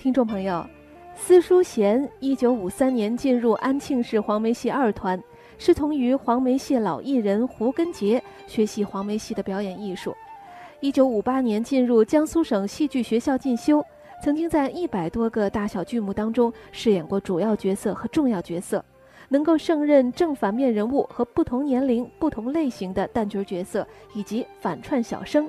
听众朋友，司书贤一九五三年进入安庆市黄梅戏二团，师从于黄梅戏老艺人胡根杰学习黄梅戏的表演艺术。一九五八年进入江苏省戏剧学校进修，曾经在一百多个大小剧目当中饰演过主要角色和重要角色，能够胜任正反面人物和不同年龄、不同类型的旦角角色以及反串小生。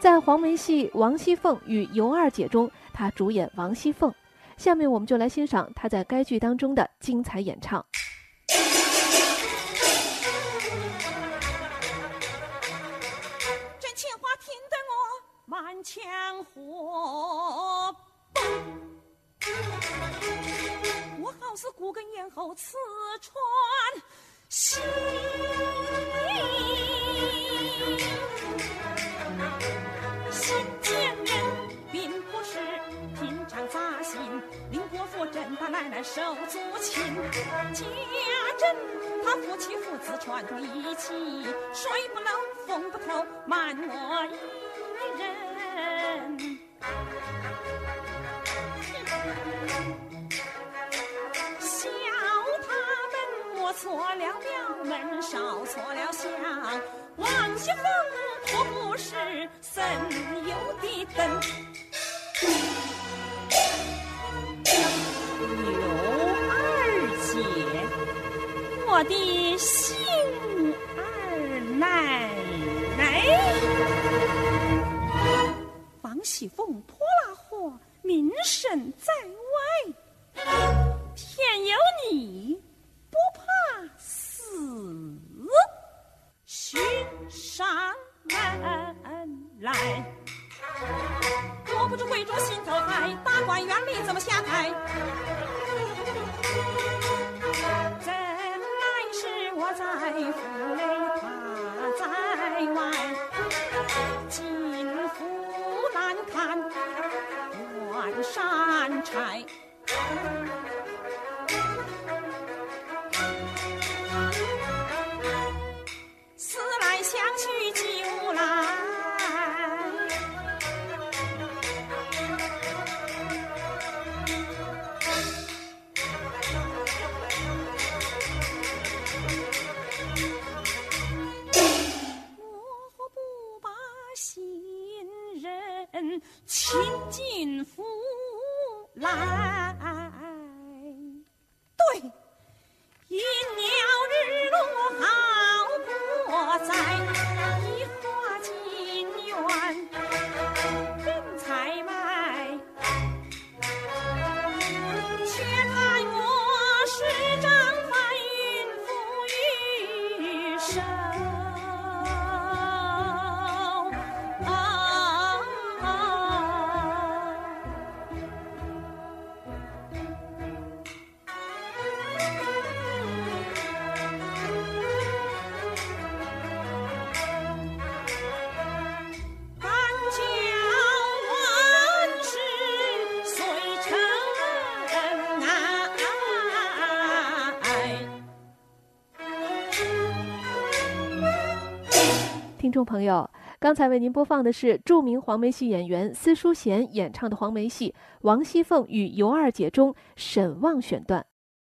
在黄梅戏《王熙凤与尤二姐》中，她主演王熙凤。下面我们就来欣赏她在该剧当中的精彩演唱。这情话听得我满腔火爆，我好似骨根咽喉刺穿。心林，伯父真把奶奶手足情。家珍他夫妻父子串在一起，水不漏风不透，瞒我一人。笑他们摸错了庙门，烧错了香，王熙凤可不是省油的灯。我的幸二奶奶，王熙凤泼辣货，名声在外。偏有你不怕死，寻上门来。我不知贵州心头害，大观园里怎么下台？难看，断山柴。思来想去就来。我何不把新人请进府来？听众朋友，刚才为您播放的是著名黄梅戏演员司淑贤演唱的黄梅戏《王熙凤与尤二姐》中沈旺选段。